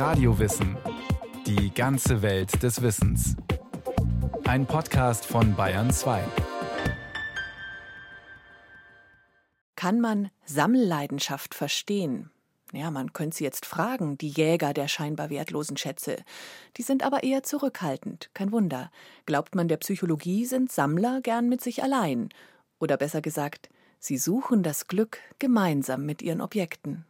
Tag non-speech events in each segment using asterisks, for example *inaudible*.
Radiowissen. Die ganze Welt des Wissens. Ein Podcast von Bayern 2. Kann man Sammelleidenschaft verstehen? Ja, man könnte sie jetzt fragen, die Jäger der scheinbar wertlosen Schätze. Die sind aber eher zurückhaltend, kein Wunder. Glaubt man der Psychologie, sind Sammler gern mit sich allein. Oder besser gesagt, sie suchen das Glück gemeinsam mit ihren Objekten.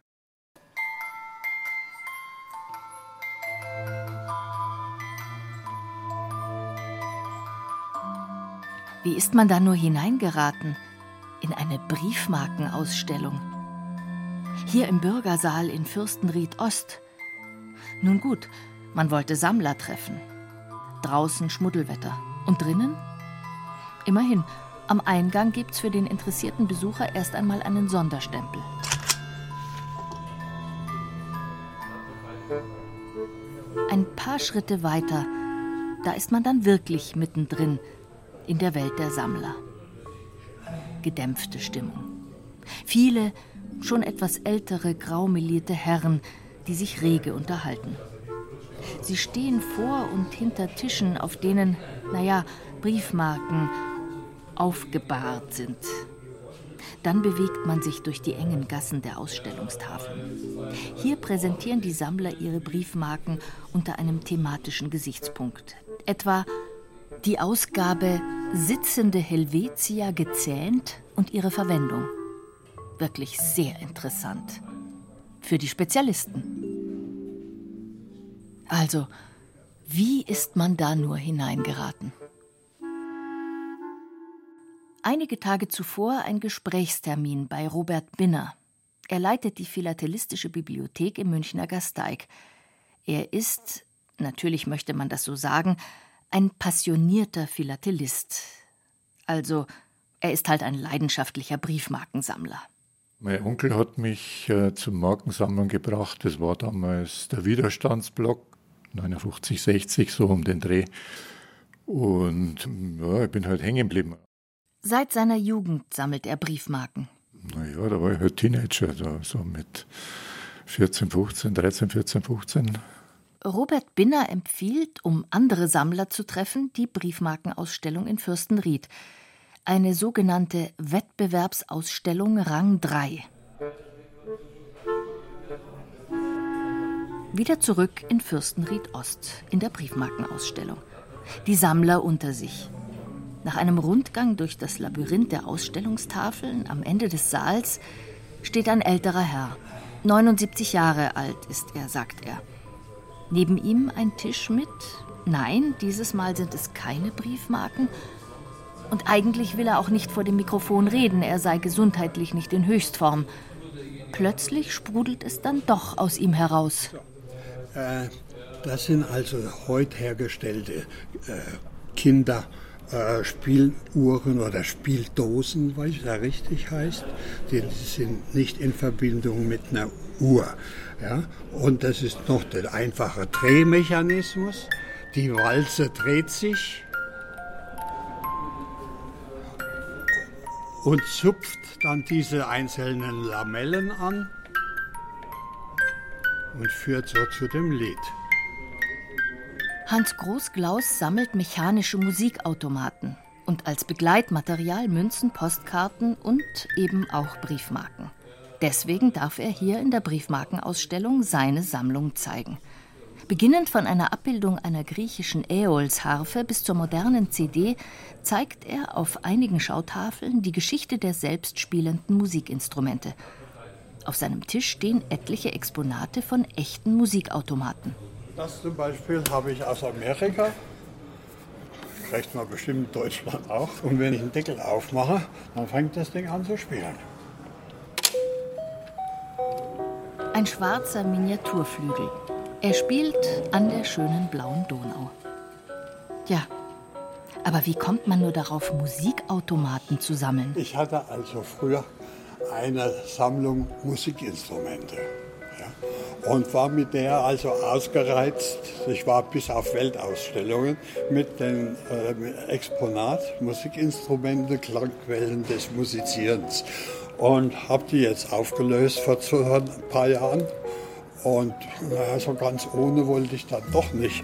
Wie ist man da nur hineingeraten? In eine Briefmarkenausstellung. Hier im Bürgersaal in Fürstenried Ost. Nun gut, man wollte Sammler treffen. Draußen Schmuddelwetter. Und drinnen? Immerhin, am Eingang gibt's für den interessierten Besucher erst einmal einen Sonderstempel. Ein paar Schritte weiter, da ist man dann wirklich mittendrin in der Welt der Sammler. Gedämpfte Stimmung. Viele, schon etwas ältere, graumelierte Herren, die sich rege unterhalten. Sie stehen vor und hinter Tischen, auf denen, naja, Briefmarken aufgebahrt sind. Dann bewegt man sich durch die engen Gassen der Ausstellungstafeln. Hier präsentieren die Sammler ihre Briefmarken unter einem thematischen Gesichtspunkt. Etwa die Ausgabe Sitzende Helvetia gezähnt und ihre Verwendung. Wirklich sehr interessant. Für die Spezialisten. Also, wie ist man da nur hineingeraten? Einige Tage zuvor ein Gesprächstermin bei Robert Binner. Er leitet die Philatelistische Bibliothek im Münchner Gasteig. Er ist, natürlich möchte man das so sagen, ein passionierter Philatelist. Also, er ist halt ein leidenschaftlicher Briefmarkensammler. Mein Onkel hat mich äh, zum Markensammeln gebracht. Das war damals der Widerstandsblock, 59, 60, so um den Dreh. Und ja, ich bin halt hängen geblieben. Seit seiner Jugend sammelt er Briefmarken. Naja, da war ich halt Teenager, da, so mit 14, 15, 13, 14, 15. Robert Binner empfiehlt, um andere Sammler zu treffen, die Briefmarkenausstellung in Fürstenried. Eine sogenannte Wettbewerbsausstellung Rang 3. Wieder zurück in Fürstenried Ost, in der Briefmarkenausstellung. Die Sammler unter sich. Nach einem Rundgang durch das Labyrinth der Ausstellungstafeln am Ende des Saals steht ein älterer Herr. 79 Jahre alt ist er, sagt er. Neben ihm ein Tisch mit, nein, dieses Mal sind es keine Briefmarken. Und eigentlich will er auch nicht vor dem Mikrofon reden, er sei gesundheitlich nicht in Höchstform. Plötzlich sprudelt es dann doch aus ihm heraus. Äh, das sind also heute hergestellte äh, Kinder. Äh, Spieluhren oder Spieldosen, weil es ja richtig heißt. Die sind nicht in Verbindung mit einer Uhr. Ja? Und das ist noch der einfache Drehmechanismus. Die Walze dreht sich und zupft dann diese einzelnen Lamellen an und führt so zu dem Lied. Hans Großglaus sammelt mechanische Musikautomaten und als Begleitmaterial Münzen, Postkarten und eben auch Briefmarken. Deswegen darf er hier in der Briefmarkenausstellung seine Sammlung zeigen. Beginnend von einer Abbildung einer griechischen Äolsharfe bis zur modernen CD zeigt er auf einigen Schautafeln die Geschichte der selbstspielenden Musikinstrumente. Auf seinem Tisch stehen etliche Exponate von echten Musikautomaten. Das zum Beispiel habe ich aus Amerika. Kriegt man bestimmt Deutschland auch. Und wenn ich einen Deckel aufmache, dann fängt das Ding an zu spielen. Ein schwarzer Miniaturflügel. Er spielt an der schönen blauen Donau. Ja, aber wie kommt man nur darauf, Musikautomaten zu sammeln? Ich hatte also früher eine Sammlung Musikinstrumente. Ja, und war mit der also ausgereizt. Ich war bis auf Weltausstellungen mit dem äh, Exponat Musikinstrumente, Klangquellen des Musizierens und habe die jetzt aufgelöst vor ein paar Jahren Und naja, so ganz ohne wollte ich dann doch nicht.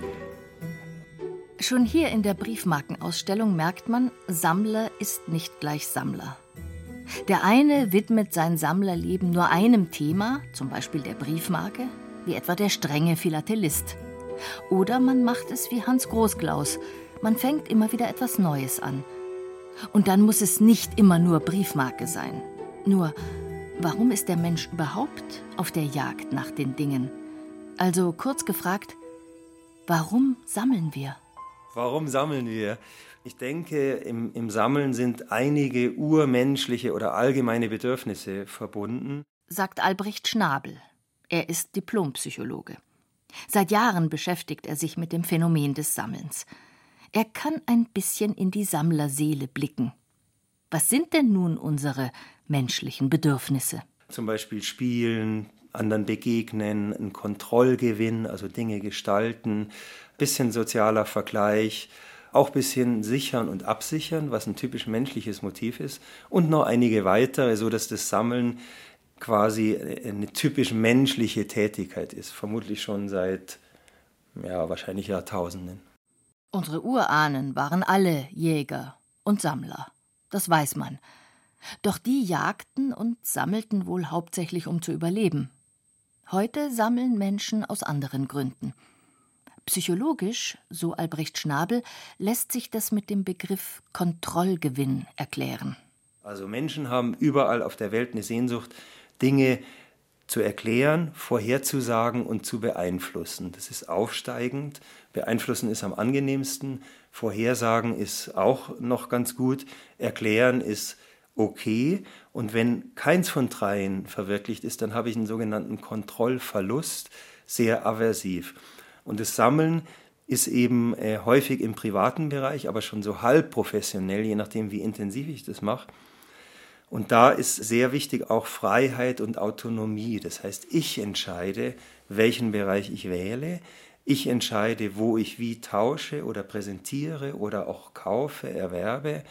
Schon hier in der Briefmarkenausstellung merkt man, Sammler ist nicht gleich Sammler. Der eine widmet sein Sammlerleben nur einem Thema, zum Beispiel der Briefmarke, wie etwa der strenge Philatelist. Oder man macht es wie Hans Großklaus, man fängt immer wieder etwas Neues an. Und dann muss es nicht immer nur Briefmarke sein. Nur, warum ist der Mensch überhaupt auf der Jagd nach den Dingen? Also kurz gefragt, warum sammeln wir? Warum sammeln wir? Ich denke, im, im Sammeln sind einige urmenschliche oder allgemeine Bedürfnisse verbunden. Sagt Albrecht Schnabel. Er ist Diplompsychologe. Seit Jahren beschäftigt er sich mit dem Phänomen des Sammelns. Er kann ein bisschen in die Sammlerseele blicken. Was sind denn nun unsere menschlichen Bedürfnisse? Zum Beispiel spielen, anderen begegnen, ein Kontrollgewinn, also Dinge gestalten, bisschen sozialer Vergleich, auch bisschen sichern und absichern, was ein typisch menschliches Motiv ist, und noch einige weitere, so dass das Sammeln quasi eine typisch menschliche Tätigkeit ist, vermutlich schon seit ja, wahrscheinlich Jahrtausenden. Unsere Urahnen waren alle Jäger und Sammler, das weiß man. Doch die jagten und sammelten wohl hauptsächlich, um zu überleben. Heute sammeln Menschen aus anderen Gründen. Psychologisch, so Albrecht Schnabel, lässt sich das mit dem Begriff Kontrollgewinn erklären. Also Menschen haben überall auf der Welt eine Sehnsucht, Dinge zu erklären, vorherzusagen und zu beeinflussen. Das ist aufsteigend. Beeinflussen ist am angenehmsten. Vorhersagen ist auch noch ganz gut. Erklären ist okay. Und wenn keins von dreien verwirklicht ist, dann habe ich einen sogenannten Kontrollverlust, sehr aversiv. Und das Sammeln ist eben äh, häufig im privaten Bereich, aber schon so halb professionell, je nachdem, wie intensiv ich das mache. Und da ist sehr wichtig auch Freiheit und Autonomie. Das heißt, ich entscheide, welchen Bereich ich wähle. Ich entscheide, wo ich wie tausche oder präsentiere oder auch kaufe, erwerbe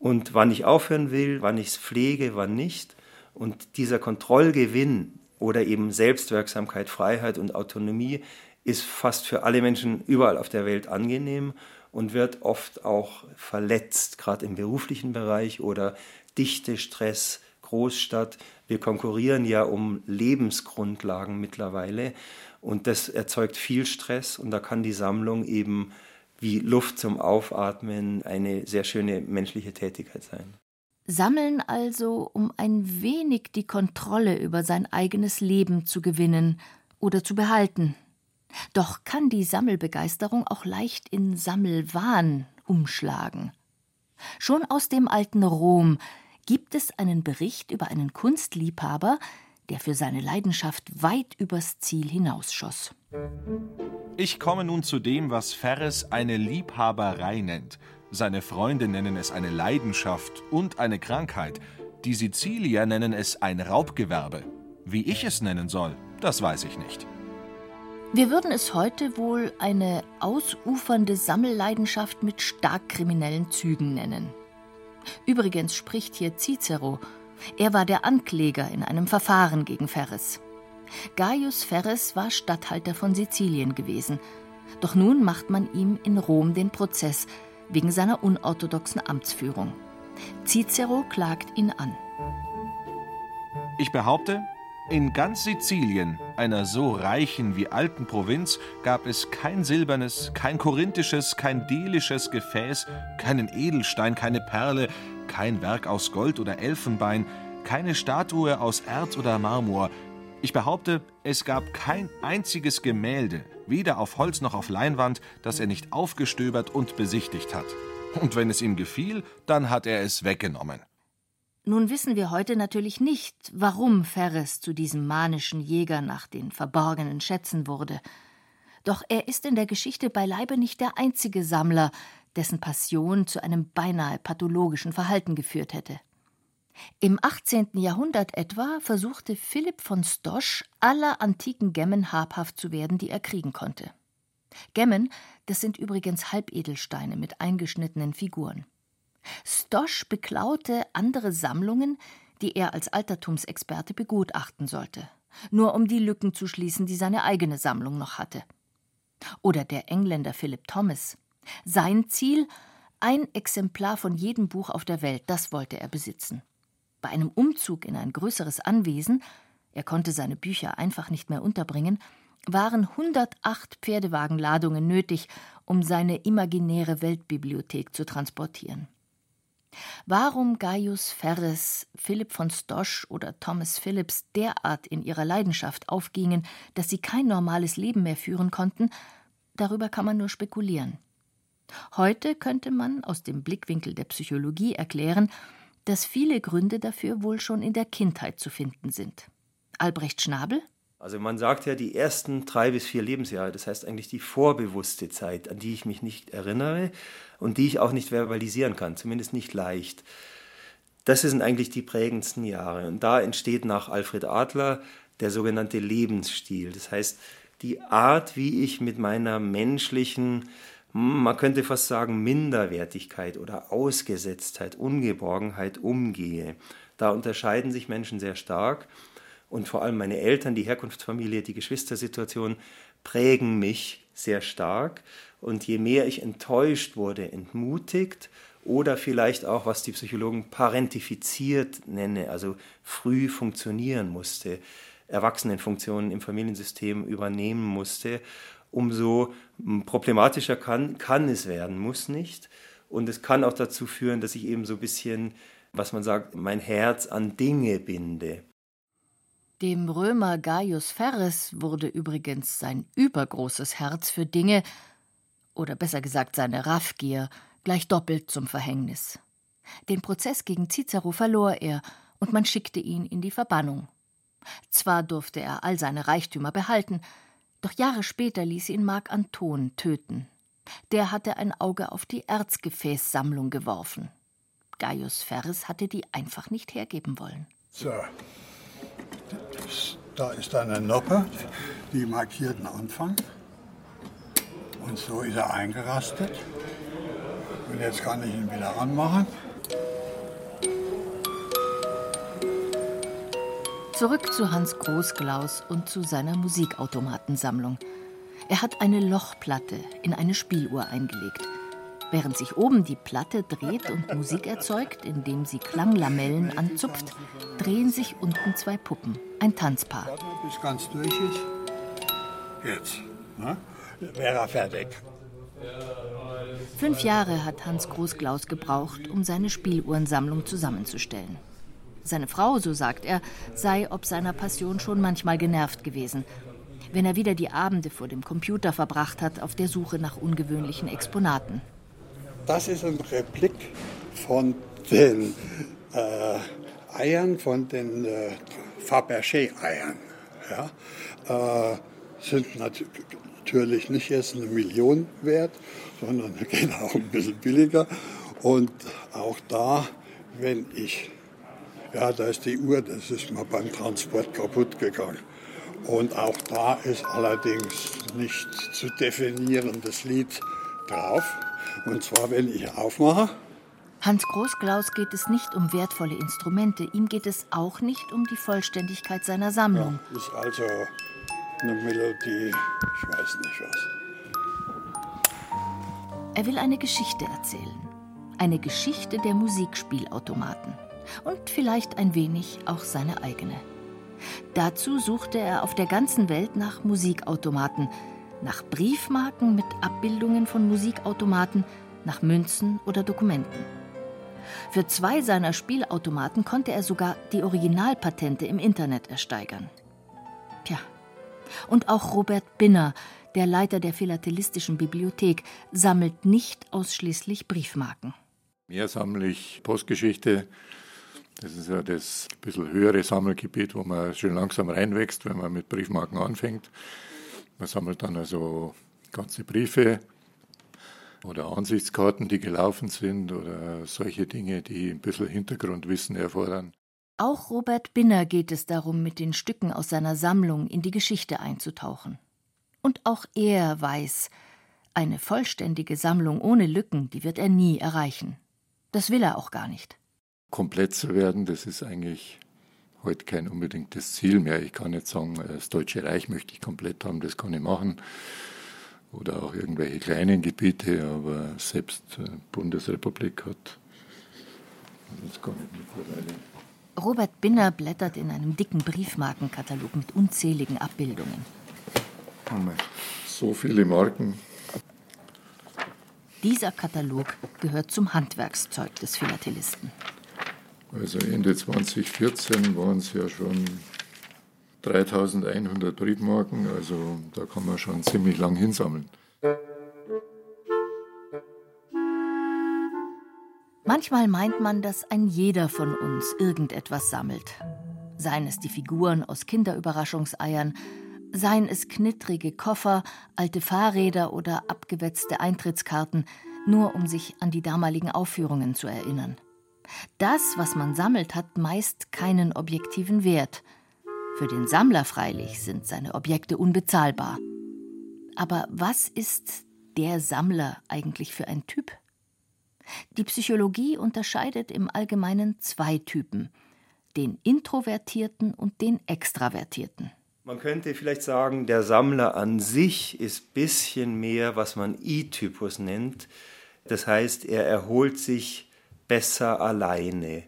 und wann ich aufhören will, wann ich es pflege, wann nicht. Und dieser Kontrollgewinn oder eben Selbstwirksamkeit, Freiheit und Autonomie ist fast für alle Menschen überall auf der Welt angenehm und wird oft auch verletzt, gerade im beruflichen Bereich oder Dichte, Stress, Großstadt. Wir konkurrieren ja um Lebensgrundlagen mittlerweile und das erzeugt viel Stress und da kann die Sammlung eben wie Luft zum Aufatmen eine sehr schöne menschliche Tätigkeit sein. Sammeln also, um ein wenig die Kontrolle über sein eigenes Leben zu gewinnen oder zu behalten, doch kann die Sammelbegeisterung auch leicht in Sammelwahn umschlagen. Schon aus dem alten Rom gibt es einen Bericht über einen Kunstliebhaber, der für seine Leidenschaft weit übers Ziel hinausschoss. Ich komme nun zu dem, was Ferres eine Liebhaberei nennt. Seine Freunde nennen es eine Leidenschaft und eine Krankheit. Die Sizilier nennen es ein Raubgewerbe. Wie ich es nennen soll, das weiß ich nicht. Wir würden es heute wohl eine ausufernde Sammelleidenschaft mit stark kriminellen Zügen nennen. Übrigens spricht hier Cicero. Er war der Ankläger in einem Verfahren gegen Ferres. Gaius Ferres war Statthalter von Sizilien gewesen. Doch nun macht man ihm in Rom den Prozess wegen seiner unorthodoxen Amtsführung. Cicero klagt ihn an. Ich behaupte, in ganz Sizilien, einer so reichen wie alten Provinz, gab es kein silbernes, kein korinthisches, kein delisches Gefäß, keinen Edelstein, keine Perle, kein Werk aus Gold oder Elfenbein, keine Statue aus Erz oder Marmor. Ich behaupte, es gab kein einziges Gemälde, weder auf Holz noch auf Leinwand, das er nicht aufgestöbert und besichtigt hat. Und wenn es ihm gefiel, dann hat er es weggenommen. Nun wissen wir heute natürlich nicht, warum Ferres zu diesem manischen Jäger nach den verborgenen Schätzen wurde. Doch er ist in der Geschichte beileibe nicht der einzige Sammler, dessen Passion zu einem beinahe pathologischen Verhalten geführt hätte. Im 18. Jahrhundert etwa versuchte Philipp von Stosch, aller antiken Gemmen habhaft zu werden, die er kriegen konnte. Gemmen, das sind übrigens Halbedelsteine mit eingeschnittenen Figuren. Stosch beklaute andere Sammlungen, die er als Altertumsexperte begutachten sollte. nur um die Lücken zu schließen, die seine eigene Sammlung noch hatte. Oder der Engländer Philip Thomas. Sein Ziel ein Exemplar von jedem Buch auf der Welt, das wollte er besitzen. Bei einem Umzug in ein größeres Anwesen, er konnte seine Bücher einfach nicht mehr unterbringen, waren 108 Pferdewagenladungen nötig, um seine imaginäre Weltbibliothek zu transportieren. Warum Gaius Ferres, Philipp von Stosch oder Thomas Phillips derart in ihrer Leidenschaft aufgingen, dass sie kein normales Leben mehr führen konnten, darüber kann man nur spekulieren. Heute könnte man aus dem Blickwinkel der Psychologie erklären, dass viele Gründe dafür wohl schon in der Kindheit zu finden sind. Albrecht Schnabel also man sagt ja die ersten drei bis vier Lebensjahre, das heißt eigentlich die vorbewusste Zeit, an die ich mich nicht erinnere und die ich auch nicht verbalisieren kann, zumindest nicht leicht. Das sind eigentlich die prägendsten Jahre. Und da entsteht nach Alfred Adler der sogenannte Lebensstil. Das heißt, die Art, wie ich mit meiner menschlichen, man könnte fast sagen, Minderwertigkeit oder Ausgesetztheit, Ungeborgenheit umgehe. Da unterscheiden sich Menschen sehr stark und vor allem meine Eltern, die Herkunftsfamilie, die Geschwistersituation prägen mich sehr stark. Und je mehr ich enttäuscht wurde, entmutigt oder vielleicht auch, was die Psychologen parentifiziert nenne, also früh funktionieren musste, Erwachsenenfunktionen im Familiensystem übernehmen musste, umso problematischer kann, kann es werden, muss nicht. Und es kann auch dazu führen, dass ich eben so ein bisschen, was man sagt, mein Herz an Dinge binde. Dem Römer Gaius Ferres wurde übrigens sein übergroßes Herz für Dinge, oder besser gesagt seine Raffgier, gleich doppelt zum Verhängnis. Den Prozess gegen Cicero verlor er, und man schickte ihn in die Verbannung. Zwar durfte er all seine Reichtümer behalten, doch Jahre später ließ ihn Marc Anton töten. Der hatte ein Auge auf die Erzgefäßsammlung geworfen. Gaius Ferres hatte die einfach nicht hergeben wollen. So, da ist eine Noppe, die markiert den Anfang. Und so ist er eingerastet. Und jetzt kann ich ihn wieder anmachen. Zurück zu Hans Großglaus und zu seiner Musikautomatensammlung. Er hat eine Lochplatte in eine Spieluhr eingelegt. Während sich oben die Platte dreht und Musik erzeugt, indem sie Klanglamellen anzupft, drehen sich unten zwei Puppen, ein Tanzpaar. Bis ganz durch ist. Jetzt. Ne? Wäre er fertig. Fünf Jahre hat Hans Großklaus gebraucht, um seine Spieluhrensammlung zusammenzustellen. Seine Frau, so sagt er, sei ob seiner Passion schon manchmal genervt gewesen, wenn er wieder die Abende vor dem Computer verbracht hat auf der Suche nach ungewöhnlichen Exponaten. Das ist ein Replik von den äh, Eiern, von den äh, Fabergé-Eiern. Ja? Äh, sind natürlich nicht erst eine Million wert, sondern *laughs* gehen auch ein bisschen billiger. Und auch da, wenn ich, ja, da ist die Uhr, das ist mal beim Transport kaputt gegangen. Und auch da ist allerdings nicht zu definierendes Lied drauf. Und zwar, wenn ich aufmache. Hans Großklaus geht es nicht um wertvolle Instrumente, ihm geht es auch nicht um die Vollständigkeit seiner Sammlung. Ja, ist also eine Melodie, ich weiß nicht was. Er will eine Geschichte erzählen. Eine Geschichte der Musikspielautomaten. Und vielleicht ein wenig auch seine eigene. Dazu suchte er auf der ganzen Welt nach Musikautomaten, nach Briefmarken mit Abbildungen von Musikautomaten, nach Münzen oder Dokumenten. Für zwei seiner Spielautomaten konnte er sogar die Originalpatente im Internet ersteigern. Tja, und auch Robert Binner, der Leiter der Philatelistischen Bibliothek, sammelt nicht ausschließlich Briefmarken. Mehr sammle ich Postgeschichte. Das ist ja das bisschen höhere Sammelgebiet, wo man schön langsam reinwächst, wenn man mit Briefmarken anfängt. Man sammelt dann also ganze Briefe oder Ansichtskarten, die gelaufen sind oder solche Dinge, die ein bisschen Hintergrundwissen erfordern. Auch Robert Binner geht es darum, mit den Stücken aus seiner Sammlung in die Geschichte einzutauchen. Und auch er weiß, eine vollständige Sammlung ohne Lücken, die wird er nie erreichen. Das will er auch gar nicht. Komplett zu werden, das ist eigentlich heute kein unbedingtes Ziel mehr. Ich kann nicht sagen, das Deutsche Reich möchte ich komplett haben, das kann ich machen. Oder auch irgendwelche kleinen Gebiete, aber selbst äh, Bundesrepublik hat. Das kann ich mittlerweile. Robert Binner blättert in einem dicken Briefmarkenkatalog mit unzähligen Abbildungen. So viele Marken. Dieser Katalog gehört zum Handwerkszeug des Philatelisten. Also Ende 2014 waren es ja schon 3100 Briefmarken, also da kann man schon ziemlich lang hinsammeln. Manchmal meint man, dass ein jeder von uns irgendetwas sammelt. Seien es die Figuren aus Kinderüberraschungseiern, seien es knittrige Koffer, alte Fahrräder oder abgewetzte Eintrittskarten, nur um sich an die damaligen Aufführungen zu erinnern. Das, was man sammelt, hat meist keinen objektiven Wert. Für den Sammler freilich sind seine Objekte unbezahlbar. Aber was ist der Sammler eigentlich für ein Typ? Die Psychologie unterscheidet im Allgemeinen zwei Typen, den Introvertierten und den Extravertierten. Man könnte vielleicht sagen, der Sammler an sich ist bisschen mehr, was man I-Typus nennt. Das heißt, er erholt sich besser alleine.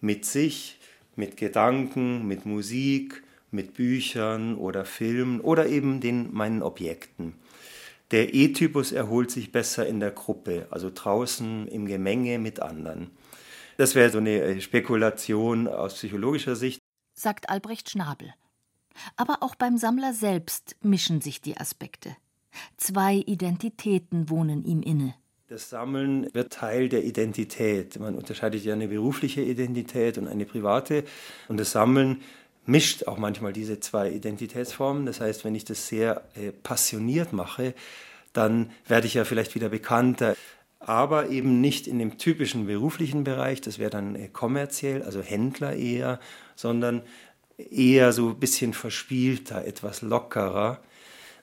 Mit sich, mit Gedanken, mit Musik, mit Büchern oder Filmen oder eben den meinen Objekten. Der E-Typus erholt sich besser in der Gruppe, also draußen im Gemenge mit anderen. Das wäre so eine äh, Spekulation aus psychologischer Sicht. Sagt Albrecht Schnabel. Aber auch beim Sammler selbst mischen sich die Aspekte. Zwei Identitäten wohnen ihm inne. Das Sammeln wird Teil der Identität. Man unterscheidet ja eine berufliche Identität und eine private. Und das Sammeln mischt auch manchmal diese zwei Identitätsformen. Das heißt, wenn ich das sehr äh, passioniert mache, dann werde ich ja vielleicht wieder bekannter. Aber eben nicht in dem typischen beruflichen Bereich, das wäre dann äh, kommerziell, also Händler eher, sondern eher so ein bisschen verspielter, etwas lockerer.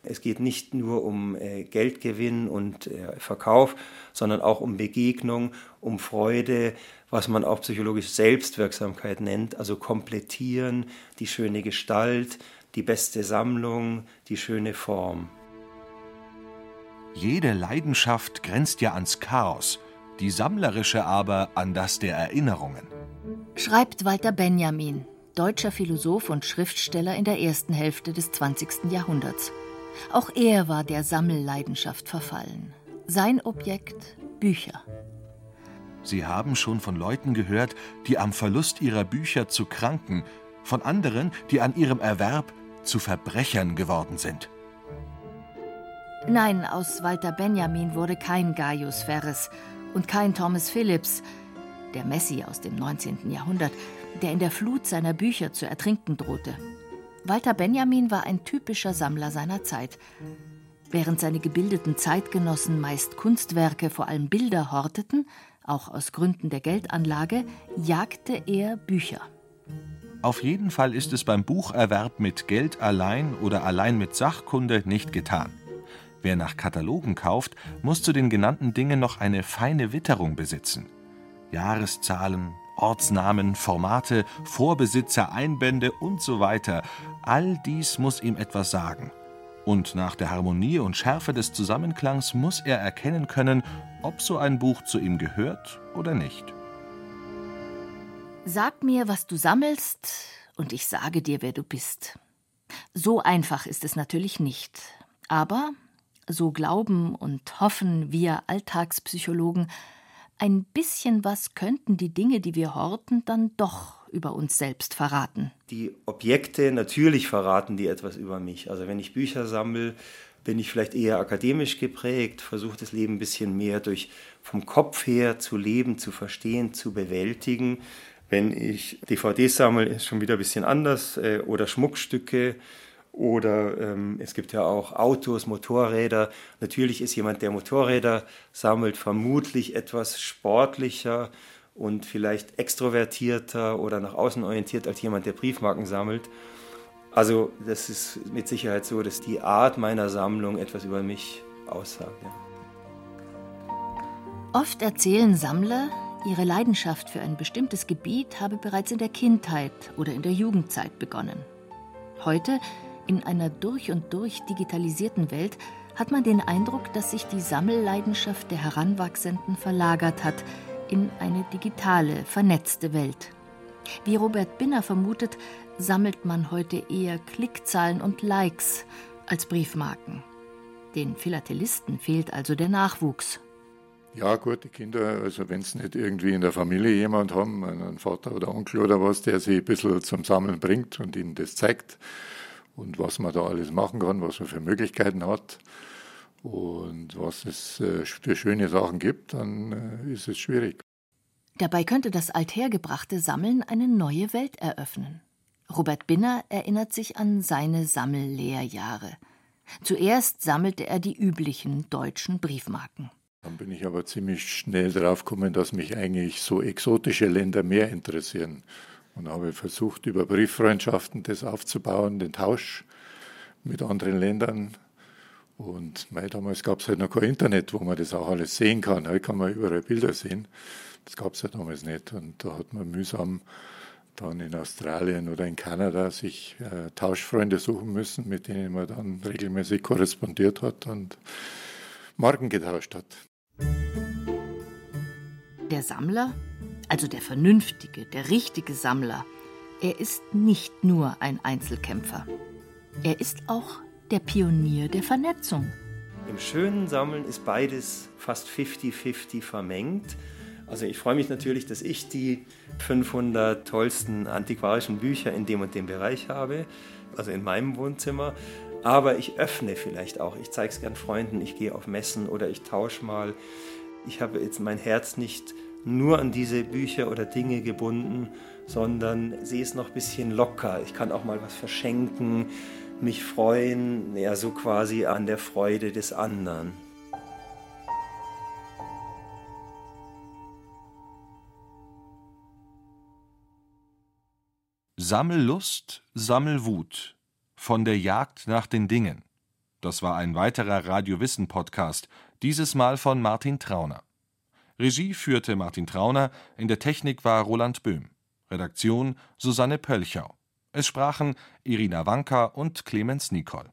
Es geht nicht nur um äh, Geldgewinn und äh, Verkauf, sondern auch um Begegnung, um Freude, was man auch psychologisch Selbstwirksamkeit nennt, also komplettieren, die schöne Gestalt, die beste Sammlung, die schöne Form. Jede Leidenschaft grenzt ja ans Chaos, die sammlerische aber an das der Erinnerungen. Schreibt Walter Benjamin, deutscher Philosoph und Schriftsteller in der ersten Hälfte des 20. Jahrhunderts. Auch er war der Sammelleidenschaft verfallen. Sein Objekt Bücher. Sie haben schon von Leuten gehört, die am Verlust ihrer Bücher zu Kranken, von anderen, die an ihrem Erwerb zu Verbrechern geworden sind. Nein, aus Walter Benjamin wurde kein Gaius Ferres und kein Thomas Phillips, der Messi aus dem 19. Jahrhundert, der in der Flut seiner Bücher zu ertrinken drohte. Walter Benjamin war ein typischer Sammler seiner Zeit. Während seine gebildeten Zeitgenossen meist Kunstwerke, vor allem Bilder, horteten, auch aus Gründen der Geldanlage, jagte er Bücher. Auf jeden Fall ist es beim Bucherwerb mit Geld allein oder allein mit Sachkunde nicht getan. Wer nach Katalogen kauft, muss zu den genannten Dingen noch eine feine Witterung besitzen. Jahreszahlen, Ortsnamen, Formate, Vorbesitzer, Einbände und so weiter. All dies muss ihm etwas sagen. Und nach der Harmonie und Schärfe des Zusammenklangs muss er erkennen können, ob so ein Buch zu ihm gehört oder nicht. Sag mir, was du sammelst, und ich sage dir, wer du bist. So einfach ist es natürlich nicht. Aber, so glauben und hoffen wir Alltagspsychologen, ein bisschen was könnten die Dinge, die wir horten, dann doch über uns selbst verraten. Die Objekte, natürlich verraten die etwas über mich. Also wenn ich Bücher sammle, bin ich vielleicht eher akademisch geprägt, versuche das Leben ein bisschen mehr durch vom Kopf her zu leben, zu verstehen, zu bewältigen. Wenn ich DVDs sammle, ist schon wieder ein bisschen anders äh, oder Schmuckstücke oder ähm, es gibt ja auch Autos, Motorräder. Natürlich ist jemand, der Motorräder sammelt, vermutlich etwas sportlicher und vielleicht extrovertierter oder nach außen orientiert als jemand, der Briefmarken sammelt. Also das ist mit Sicherheit so, dass die Art meiner Sammlung etwas über mich aussagt. Ja. Oft erzählen Sammler, Ihre Leidenschaft für ein bestimmtes Gebiet habe bereits in der Kindheit oder in der Jugendzeit begonnen. Heute, in einer durch und durch digitalisierten Welt, hat man den Eindruck, dass sich die Sammelleidenschaft der Heranwachsenden verlagert hat in eine digitale, vernetzte Welt. Wie Robert Binner vermutet, sammelt man heute eher Klickzahlen und Likes als Briefmarken. Den Philatelisten fehlt also der Nachwuchs. Ja, gut, die Kinder, also wenn es nicht irgendwie in der Familie jemand haben, einen Vater oder Onkel oder was, der sie ein bisschen zum Sammeln bringt und ihnen das zeigt und was man da alles machen kann, was man für Möglichkeiten hat und was es äh, für schöne Sachen gibt, dann äh, ist es schwierig. Dabei könnte das althergebrachte Sammeln eine neue Welt eröffnen. Robert Binner erinnert sich an seine Sammellehrjahre. Zuerst sammelte er die üblichen deutschen Briefmarken. Dann bin ich aber ziemlich schnell drauf gekommen, dass mich eigentlich so exotische Länder mehr interessieren. Und habe versucht, über Brieffreundschaften das aufzubauen, den Tausch mit anderen Ländern. Und mei, damals gab es halt noch kein Internet, wo man das auch alles sehen kann. Heute kann man überall Bilder sehen. Das gab es ja damals nicht. Und da hat man mühsam dann in Australien oder in Kanada sich äh, Tauschfreunde suchen müssen, mit denen man dann regelmäßig korrespondiert hat und Marken getauscht hat. Der Sammler, also der vernünftige, der richtige Sammler, er ist nicht nur ein Einzelkämpfer. Er ist auch der Pionier der Vernetzung. Im schönen Sammeln ist beides fast 50-50 vermengt. Also ich freue mich natürlich, dass ich die 500 tollsten antiquarischen Bücher in dem und dem Bereich habe, also in meinem Wohnzimmer. Aber ich öffne vielleicht auch. Ich zeige es gern Freunden, ich gehe auf Messen oder ich tausche mal. Ich habe jetzt mein Herz nicht nur an diese Bücher oder Dinge gebunden, sondern sehe es noch ein bisschen locker. Ich kann auch mal was verschenken, mich freuen, ja, so quasi an der Freude des anderen. Sammellust, Sammelwut von der Jagd nach den Dingen. Das war ein weiterer Radiowissen-Podcast, dieses Mal von Martin Trauner. Regie führte Martin Trauner, in der Technik war Roland Böhm. Redaktion Susanne Pölchau. Es sprachen Irina Wanka und Clemens Nicol.